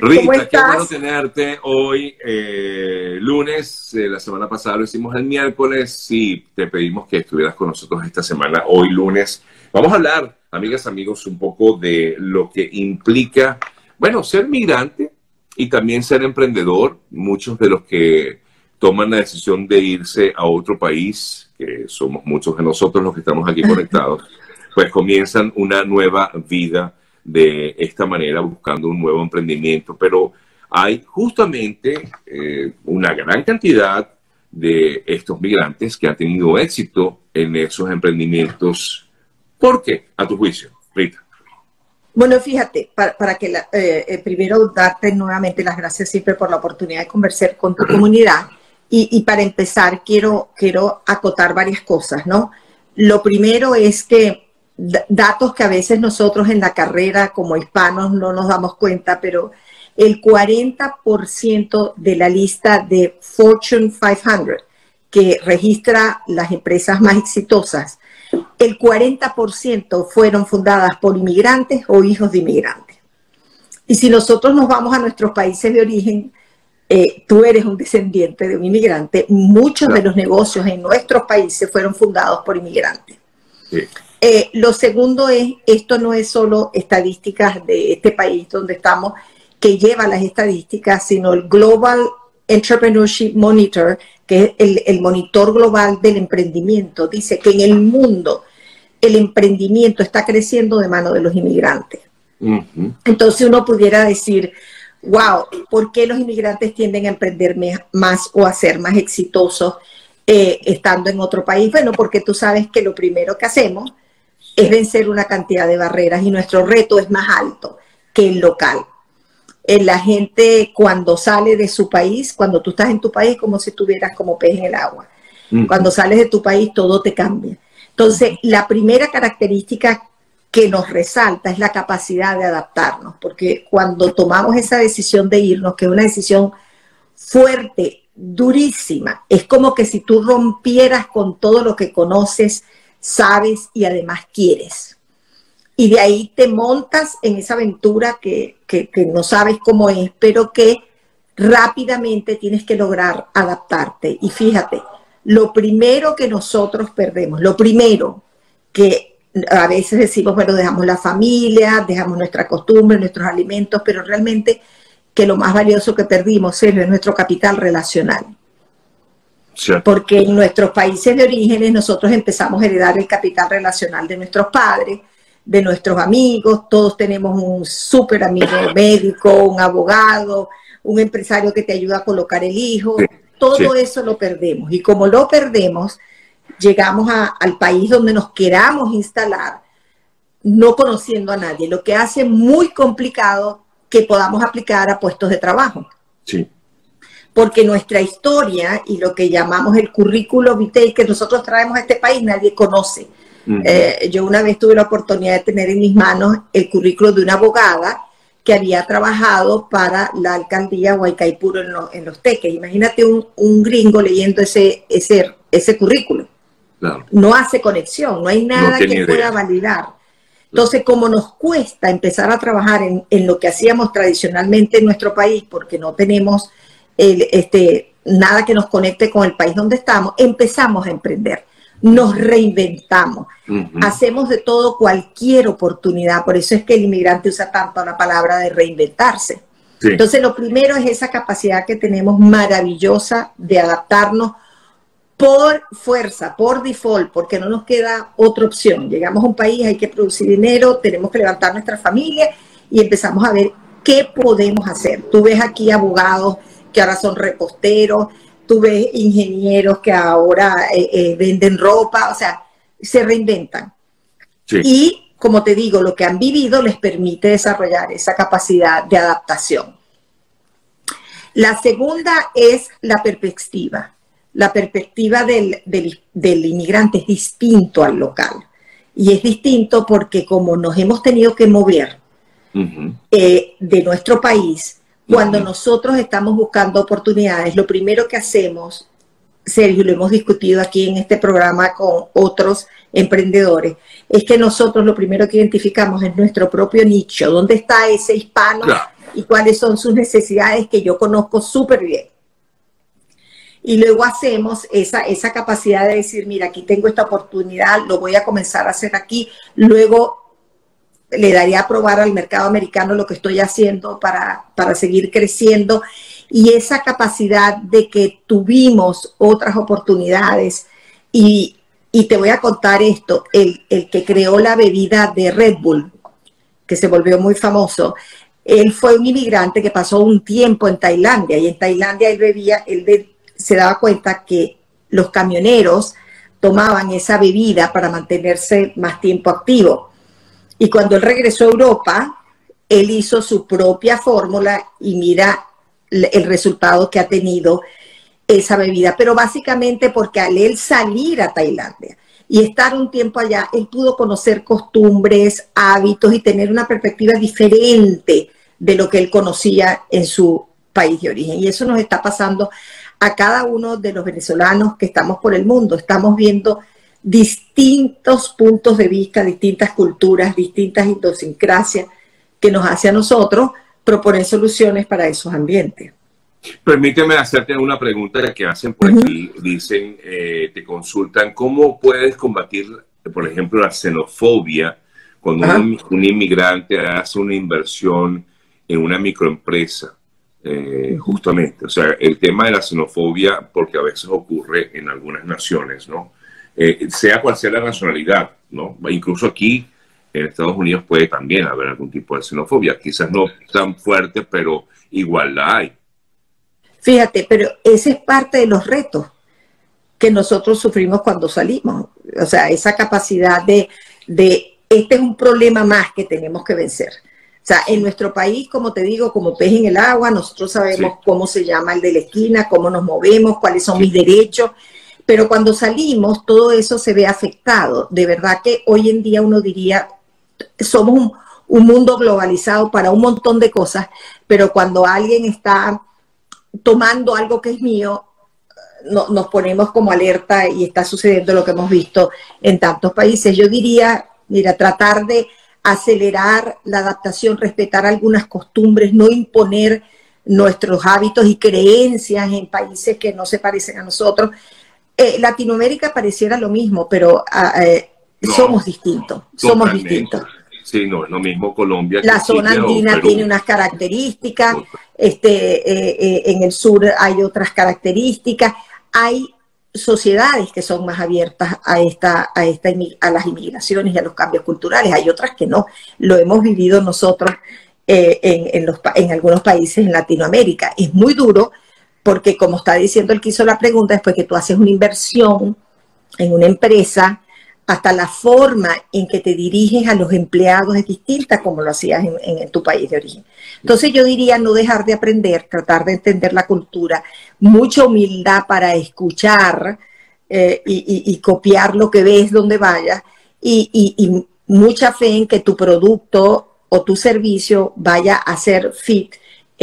Rita, qué bueno tenerte hoy, eh, lunes. Eh, la semana pasada lo hicimos el miércoles. Sí, te pedimos que estuvieras con nosotros esta semana, hoy lunes. Vamos a hablar, amigas, amigos, un poco de lo que implica, bueno, ser migrante y también ser emprendedor. Muchos de los que toman la decisión de irse a otro país, que somos muchos de nosotros los que estamos aquí conectados, pues comienzan una nueva vida de esta manera, buscando un nuevo emprendimiento. Pero hay justamente eh, una gran cantidad de estos migrantes que han tenido éxito en esos emprendimientos. ¿Por qué, a tu juicio, Rita? Bueno, fíjate, para, que eh, eh, primero darte nuevamente las gracias siempre por la oportunidad de conversar con tu comunidad. Y, y, para empezar, quiero, quiero acotar varias cosas, ¿no? Lo primero es que datos que a veces nosotros en la carrera como hispanos no nos damos cuenta, pero el 40% de la lista de Fortune 500 que registra las empresas más exitosas, el 40% fueron fundadas por inmigrantes o hijos de inmigrantes. Y si nosotros nos vamos a nuestros países de origen, eh, tú eres un descendiente de un inmigrante, muchos de los negocios en nuestros países fueron fundados por inmigrantes. Sí. Eh, lo segundo es, esto no es solo estadísticas de este país donde estamos, que lleva las estadísticas, sino el Global Entrepreneurship Monitor, que es el, monitor global del emprendimiento, dice que en el mundo el emprendimiento está creciendo de mano de los inmigrantes. Entonces uno pudiera decir, wow, ¿por qué los inmigrantes tienden a emprender más o a ser más exitosos eh, estando en otro país? Bueno, porque tú sabes que lo primero que hacemos es vencer una cantidad de barreras y nuestro reto es más alto que el local. Eh, la gente cuando sale de su país, cuando tú estás en tu país, como si estuvieras como pez en el agua. Cuando sales de tu país, todo te cambia. Entonces, la primera característica que nos resalta es la capacidad de adaptarnos, porque cuando tomamos esa decisión de irnos, que es una decisión fuerte, durísima, es como que si tú rompieras con todo lo que conoces, sabes y además quieres. Y de ahí te montas en esa aventura que, no sabes cómo es, pero que rápidamente tienes que lograr adaptarte. Y fíjate, lo primero que nosotros perdemos, lo primero que a veces decimos, bueno, dejamos la familia, dejamos nuestra costumbre, nuestros alimentos, pero realmente que lo más valioso que perdimos es nuestro capital relacional. Porque en nuestros países de orígenes nosotros empezamos a heredar el capital relacional de nuestros padres, de nuestros amigos, todos tenemos un súper amigo médico, un abogado, un empresario que te ayuda a colocar el hijo, todo eso lo perdemos. Y como lo perdemos, llegamos al país donde nos queramos instalar, no conociendo a nadie, lo que hace muy complicado que podamos aplicar a puestos de trabajo. Sí porque nuestra historia y lo que llamamos el currículo vitae que nosotros traemos a este país nadie conoce. Eh, yo una vez tuve la oportunidad de tener en mis manos el currículo de una abogada que había trabajado para la alcaldía Huaycaipuro en, en los teques. Imagínate un, un, gringo leyendo ese, ese, ese currículo. No hace conexión, no hay nada que pueda validar. Entonces, como nos cuesta empezar a trabajar en, en, lo que hacíamos tradicionalmente en nuestro país, porque no tenemos este, nada que nos conecte con el país donde estamos, empezamos a emprender, nos reinventamos, hacemos de todo cualquier oportunidad, por eso es que el inmigrante usa tanto la palabra de reinventarse. Entonces, lo primero es esa capacidad que tenemos maravillosa de adaptarnos por fuerza, por default, porque no nos queda otra opción. Llegamos a un país, hay que producir dinero, tenemos que levantar nuestra familia y empezamos a ver qué podemos hacer. Tú ves aquí abogados, que ahora son reposteros, tú ves ingenieros que ahora eh, eh, venden ropa, o sea, se reinventan. Y como te digo, lo que han vivido les permite desarrollar esa capacidad de adaptación. La segunda es la perspectiva. La perspectiva del, inmigrante es distinto al local. Y es distinto porque como nos hemos tenido que mover eh, de nuestro país, cuando nosotros estamos buscando oportunidades, lo primero que hacemos, Sergio, lo hemos discutido aquí en este programa con otros emprendedores, es que nosotros lo primero que identificamos es nuestro propio nicho, dónde está ese hispano y cuáles son sus necesidades que yo conozco súper bien. Y luego hacemos esa, esa capacidad de decir, mira, aquí tengo esta oportunidad, lo voy a comenzar a hacer aquí, luego le daría a probar al mercado americano lo que estoy haciendo para, para seguir creciendo y esa capacidad de que tuvimos otras oportunidades y, y te voy a contar esto, el, el, que creó la bebida de Red Bull, que se volvió muy famoso, él fue un inmigrante que pasó un tiempo en Tailandia y en Tailandia él bebía, él se daba cuenta que los camioneros tomaban esa bebida para mantenerse más tiempo activo. Y cuando él regresó a Europa, él hizo su propia fórmula y mira el resultado que ha tenido esa bebida. Pero básicamente porque al él salir a Tailandia y estar un tiempo allá, él pudo conocer costumbres, hábitos y tener una perspectiva diferente de lo que él conocía en su país de origen. Y eso nos está pasando a cada uno de los venezolanos que estamos por el mundo. Estamos viendo distintos puntos de vista, distintas culturas, distintas idiosincrasias que nos hace a nosotros proponer soluciones para esos ambientes. Permíteme hacerte una pregunta que hacen por aquí. Dicen, eh, te consultan, ¿cómo puedes combatir, por ejemplo, la xenofobia cuando un, inmigrante hace una inversión en una microempresa? Eh, justamente, o sea, el tema de la xenofobia, porque a veces ocurre en algunas naciones, ¿no? Eh, sea cual sea la nacionalidad, ¿no? Incluso aquí en Estados Unidos puede también haber algún tipo de xenofobia, quizás no tan fuerte, pero igual la hay. Fíjate, pero ese es parte de los retos que nosotros sufrimos cuando salimos. O sea, esa capacidad de, de este es un problema más que tenemos que vencer. O sea, en nuestro país, como te digo, como pez en el agua, nosotros sabemos cómo se llama el de la esquina, cómo nos movemos, cuáles son mis derechos, pero cuando salimos, todo eso se ve afectado. De verdad que hoy en día uno diría, somos un, mundo globalizado para un montón de cosas, pero cuando alguien está tomando algo que es mío, nos ponemos como alerta y está sucediendo lo que hemos visto en tantos países. Yo diría, mira, tratar de acelerar la adaptación, respetar algunas costumbres, no imponer nuestros hábitos y creencias en países que no se parecen a nosotros eh, Latinoamérica pareciera lo mismo, pero ah, eh, somos distintos, somos distintos. Sí, no es lo mismo Colombia. La zona andina tiene unas características, este, eh, en el sur hay otras características, hay sociedades que son más abiertas a esta, a esta a las inmigraciones y a los cambios culturales, hay otras que no. Lo hemos vivido nosotros en, en, los, en algunos países en Latinoamérica. Es muy duro porque como está diciendo el que hizo la pregunta, después que tú haces una inversión en una empresa, hasta la forma en que te diriges a los empleados es distinta como lo hacías en, tu país de origen. Entonces yo diría no dejar de aprender, tratar de entender la cultura, mucha humildad para escuchar eh, y, copiar lo que ves donde vayas y, y mucha fe en que tu producto o tu servicio vaya a ser fit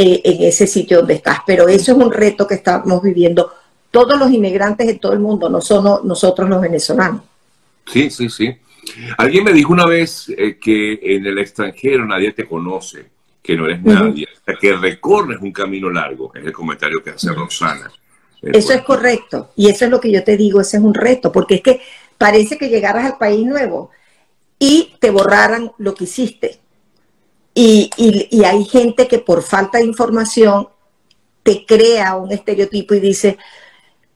eh, en ese sitio donde estás. Pero eso es un reto que estamos viviendo todos los inmigrantes de todo el mundo, no solo nosotros los venezolanos. Sí, sí, sí. Alguien me dijo una vez eh, que en el extranjero nadie te conoce, que no eres nadie, que recorres un camino largo, es el comentario que hace Rosana. Eso es correcto, y eso es lo que yo te digo, ese es un reto, porque es que parece que llegaras al país nuevo y te borraran lo que hiciste. Y, hay gente que por falta de información te crea un estereotipo y dice,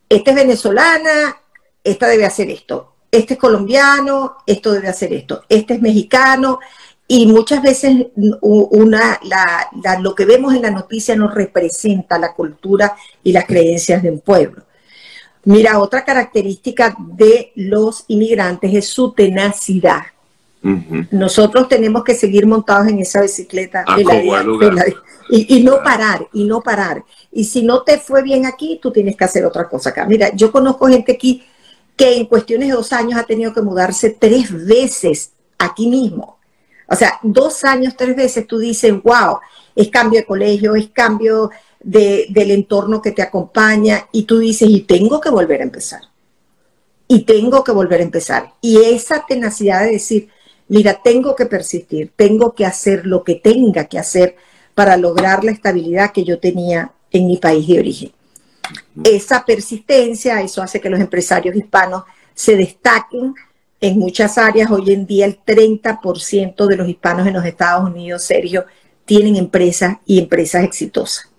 esta es venezolana, esta debe hacer esto, este es colombiano, esto debe hacer esto, este es mexicano, y muchas veces una, lo que vemos en la noticia no representa la cultura y las creencias de un pueblo. Mira, otra característica de los inmigrantes es su tenacidad. Nosotros tenemos que seguir montados en esa bicicleta y, no parar, y no parar. Y si no te fue bien aquí, tú tienes que hacer otra cosa acá. Mira, yo conozco gente aquí que en cuestiones de dos años ha tenido que mudarse tres veces aquí mismo. O sea, dos años, tres veces tú dices, wow, es cambio de colegio, es cambio del entorno que te acompaña y tú dices, y tengo que volver a empezar. Y tengo que volver a empezar. Y esa tenacidad de decir, mira, tengo que persistir, tengo que hacer lo que tenga que hacer para lograr la estabilidad que yo tenía en mi país de origen. Esa persistencia, eso hace que los empresarios hispanos se destaquen en muchas áreas. Hoy en día el 30% de los hispanos en los Estados Unidos, Sergio, tienen empresas y empresas exitosas.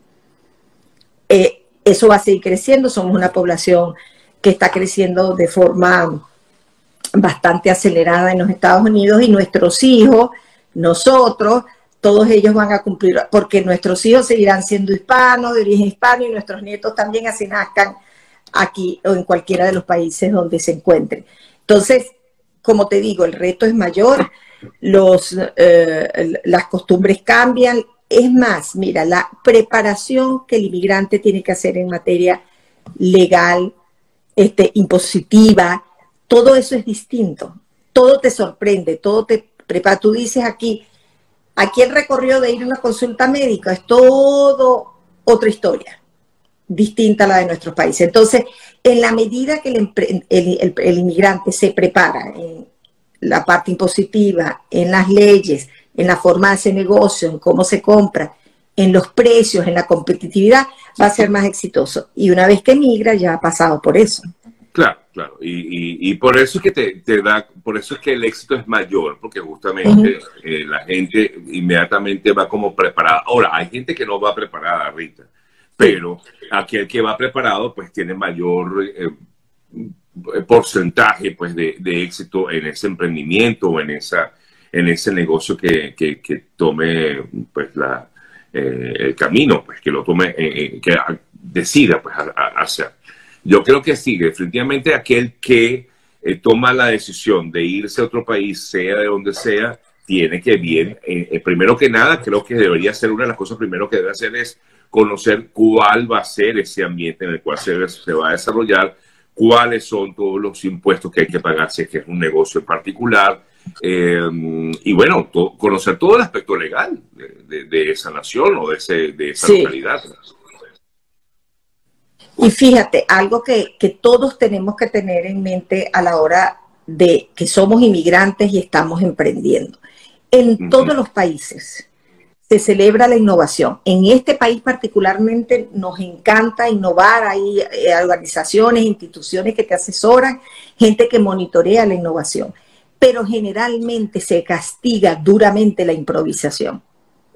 Eh, eso va a seguir creciendo, somos una población que está creciendo de forma bastante acelerada en los Estados Unidos y nuestros hijos, nosotros, todos ellos van a cumplir, porque nuestros hijos seguirán siendo hispanos, de origen hispano, y nuestros nietos también así nazcan aquí o en cualquiera de los países donde se encuentren. Entonces, como te digo, el reto es mayor, los, eh, las costumbres cambian. Es más, mira, la preparación que el inmigrante tiene que hacer en materia legal, este, impositiva, todo eso es distinto. Todo te sorprende, todo te prepara. Tú dices aquí, aquí el recorrido de ir a una consulta médica es todo otra historia, distinta a la de nuestros países. Entonces, en la medida que el, inmigrante se prepara en la parte impositiva, en las leyes, en la forma de hacer negocio, en cómo se compra, en los precios, en la competitividad, va a ser más exitoso. Y una vez que emigra, ya ha pasado por eso. Claro, claro. Y, por eso es que te, da, por eso es que el éxito es mayor, porque justamente eh, la gente inmediatamente va como preparada. Ahora, hay gente que no va preparada, Rita, pero aquel que va preparado, pues tiene mayor eh, porcentaje, pues, de, éxito en ese emprendimiento o en esa, en ese negocio que, tome, pues, la, eh, el camino, pues, que lo tome, que decida, pues, hacer. Yo creo que sí, definitivamente aquel que eh, toma la decisión de irse a otro país, sea de donde sea, tiene que bien, eh, eh, primero que nada, creo que debería ser una de las cosas primero que debe hacer es conocer cuál va a ser ese ambiente en el cual se, se va a desarrollar, cuáles son todos los impuestos que hay que pagar si es que es un negocio en particular, y bueno, conocer todo el aspecto legal de, esa nación o de, ese, de esa localidad. Y fíjate, algo que, todos tenemos que tener en mente a la hora de que somos inmigrantes y estamos emprendiendo. En todos los países se celebra la innovación. En este país particularmente nos encanta innovar. Hay eh, organizaciones, instituciones que te asesoran, gente que monitorea la innovación. Pero generalmente se castiga duramente la improvisación.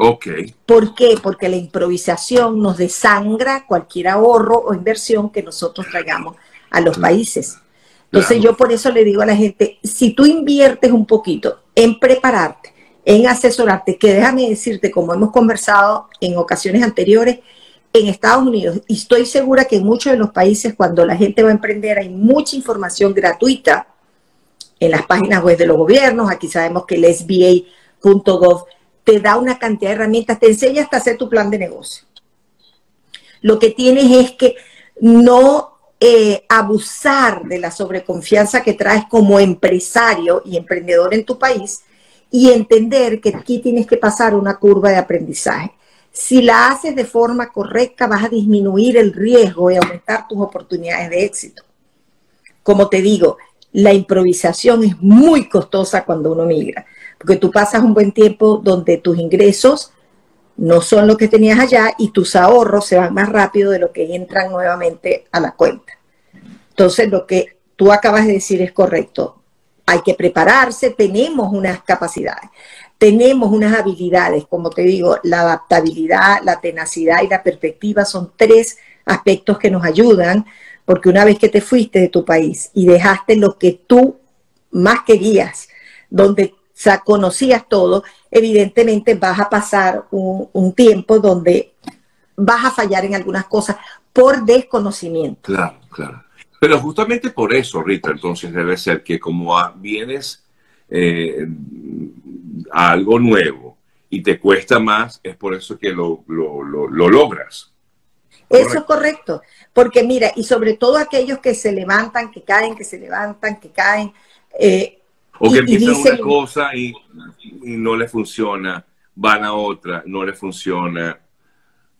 Ok. ¿Por qué? Porque la improvisación nos desangra cualquier ahorro o inversión que nosotros traigamos a los países. Entonces yo por eso le digo a la gente, si tú inviertes un poquito en prepararte, en asesorarte, que déjame decirte, como hemos conversado en ocasiones anteriores, en Estados Unidos, y estoy segura que en muchos de los países cuando la gente va a emprender hay mucha información gratuita en las páginas web de los gobiernos, aquí sabemos que el SBA.gov te da una cantidad de herramientas, te enseña hasta hacer tu plan de negocio. Lo que tienes es que no eh, abusar de la sobreconfianza que traes como empresario y emprendedor en tu país y entender que aquí tienes que pasar una curva de aprendizaje. Si la haces de forma correcta, vas a disminuir el riesgo y aumentar tus oportunidades de éxito. Como te digo, la improvisación es muy costosa cuando uno migra porque tú pasas un buen tiempo donde tus ingresos no son lo que tenías allá y tus ahorros se van más rápido de lo que entran nuevamente a la cuenta. Entonces, lo que tú acabas de decir es correcto. Hay que prepararse, tenemos unas capacidades, tenemos unas habilidades, como te digo, la adaptabilidad, la tenacidad y la perspectiva son tres aspectos que nos ayudan, porque una vez que te fuiste de tu país y dejaste lo que tú más querías, donde sea, conocías todo, evidentemente vas a pasar un, tiempo donde vas a fallar en algunas cosas por desconocimiento. Claro, claro. Pero justamente por eso, Rita, entonces debe ser que como vienes eh, a algo nuevo y te cuesta más, es por eso que lo, logras. Eso es correcto, porque mira, y sobre todo aquellos que se levantan, que caen, que se levantan, que caen, eh, o que empiezan una cosa y, no le funciona, van a otra, no le funciona.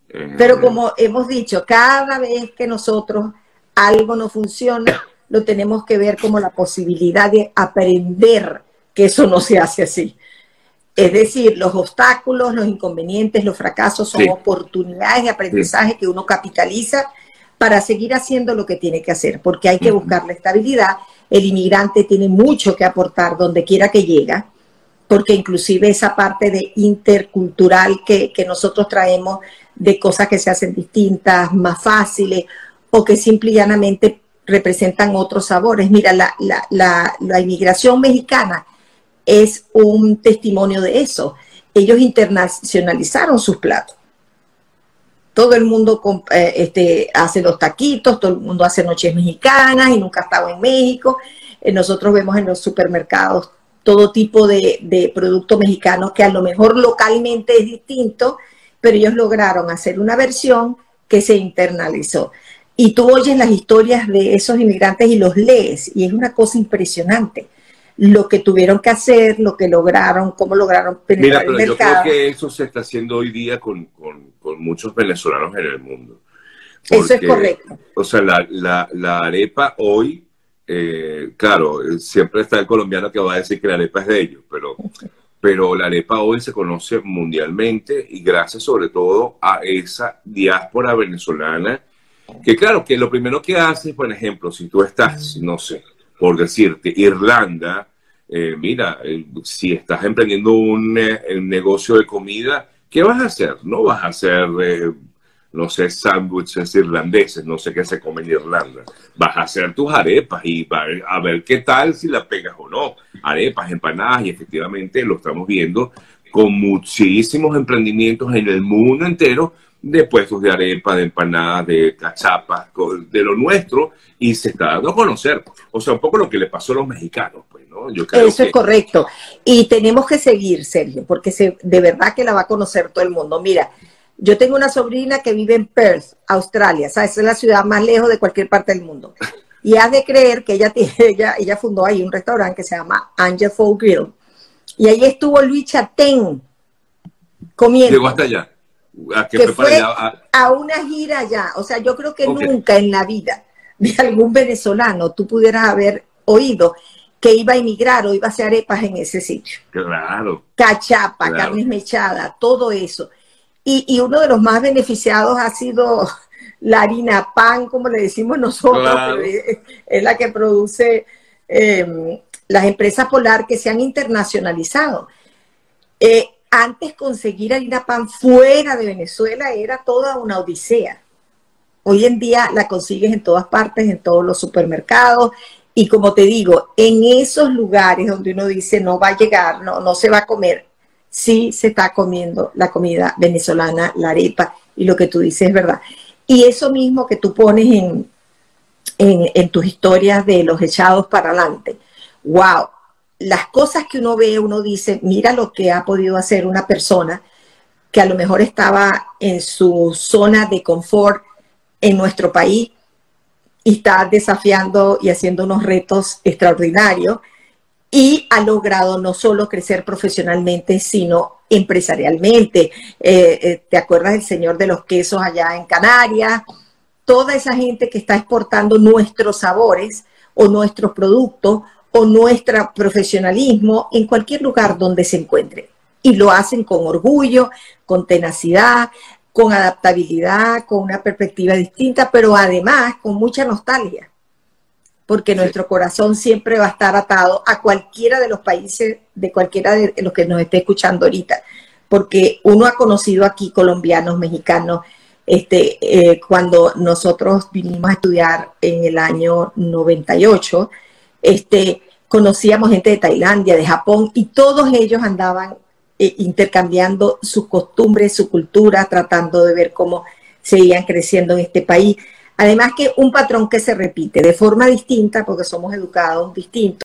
Eh, Pero como hemos dicho, cada vez que nosotros algo no funciona, lo tenemos que ver como la posibilidad de aprender que eso no se hace así. Es decir, los obstáculos, los inconvenientes, los fracasos son oportunidades de aprendizaje que uno capitaliza para seguir haciendo lo que tiene que hacer, porque hay que buscar la estabilidad. El inmigrante tiene mucho que aportar donde quiera que llega, porque inclusive esa parte de intercultural que, que nosotros traemos de cosas que se hacen distintas, más fáciles, o que simple y llanamente representan otros sabores. Mira, la, la, la, la inmigración mexicana es un testimonio de eso. Ellos internacionalizaron sus platos. Todo el mundo eh, este, hace los taquitos, todo el mundo hace noches mexicanas y nunca ha estado en México. Eh, nosotros vemos en los supermercados todo tipo de, de productos mexicanos que a lo mejor localmente es distinto, pero ellos lograron hacer una versión que se internalizó. Y tú oyes las historias de esos inmigrantes y los lees, y es una cosa impresionante lo que tuvieron que hacer, lo que lograron, cómo lograron penetrar Mira, pero Yo creo que eso se está haciendo hoy día con, con, con muchos venezolanos en el mundo. eso es correcto. O sea, la, la, la arepa hoy, eh, claro, siempre está el colombiano que va a decir que la arepa es de ellos, pero, pero la arepa hoy se conoce mundialmente y gracias sobre todo a esa diáspora venezolana, que claro, que lo primero que hace, por ejemplo, si tú estás, no sé, por decirte, Irlanda, eh, mira, eh, si estás emprendiendo un, eh, negocio de comida, ¿qué vas a hacer? No vas a hacer, no sé, sándwiches irlandeses, no sé qué se come en Irlanda. Vas a hacer tus arepas y a ver qué tal si la pegas o no. Arepas, empanadas y efectivamente lo estamos viendo con muchísimos emprendimientos en el mundo entero de puestos de arepa, de empanadas, de cachapas, de lo nuestro, y se está dando a conocer. O sea, un poco lo que le pasó a los mexicanos, ¿no? Yo creo Eso es correcto. Y tenemos que seguir, Sergio, porque se, de verdad que la va a conocer todo el mundo. Mira, yo tengo una sobrina que vive en Perth, Australia, ¿sabes? Es la ciudad más lejos de cualquier parte del mundo. Y has de creer que ella, tiene, ella, ella fundó ahí un restaurante que se llama Angel Folk Grill. Y ahí estuvo Luis Chatén comiendo. Llegó hasta allá a que, fue a... una gira allá. O sea, yo creo que nunca en la vida de algún venezolano tú pudieras haber oído que iba a emigrar o iba a hacer arepas en ese sitio. Claro. Cachapa, carnes mechadas, todo eso. Y, uno de los más beneficiados ha sido la harina pan, como le decimos nosotros, es, la que produce em, las empresas polar que se han internacionalizado. Eh, antes conseguir harina pan fuera de Venezuela era toda una odisea. Hoy en día la consigues en todas partes, en todos los supermercados. Y como te digo, en esos lugares donde uno dice no va a llegar, no, no se va a comer, sí se está comiendo la comida venezolana, la arepa, y lo que tú dices es verdad. Y eso mismo que tú pones en, en, en tus historias de los echados para adelante, wow, las cosas que uno ve, uno dice, mira lo que ha podido hacer una persona que a lo mejor estaba en su zona de confort en nuestro país y está desafiando y haciendo unos retos extraordinarios y ha logrado no solo crecer profesionalmente, sino empresarialmente. Eh, eh, ¿Te acuerdas del señor de los quesos allá en Canarias? Toda esa gente que está exportando nuestros sabores o nuestros productos o nuestro profesionalismo en cualquier lugar donde se encuentre. Y lo hacen con orgullo, con tenacidad, con adaptabilidad, con una perspectiva distinta, pero además con mucha nostalgia, porque nuestro corazón siempre va a estar atado a cualquiera de los países, de cualquiera de los que nos esté escuchando ahorita, porque uno ha conocido aquí colombianos, mexicanos, este, eh, cuando nosotros vinimos a estudiar en el año 98, este, conocíamos gente de Tailandia, de Japón, y todos ellos andaban eh, intercambiando sus costumbres, su cultura, tratando de ver cómo seguían creciendo en este país. Además que un patrón que se repite de forma distinta, porque somos educados distintos.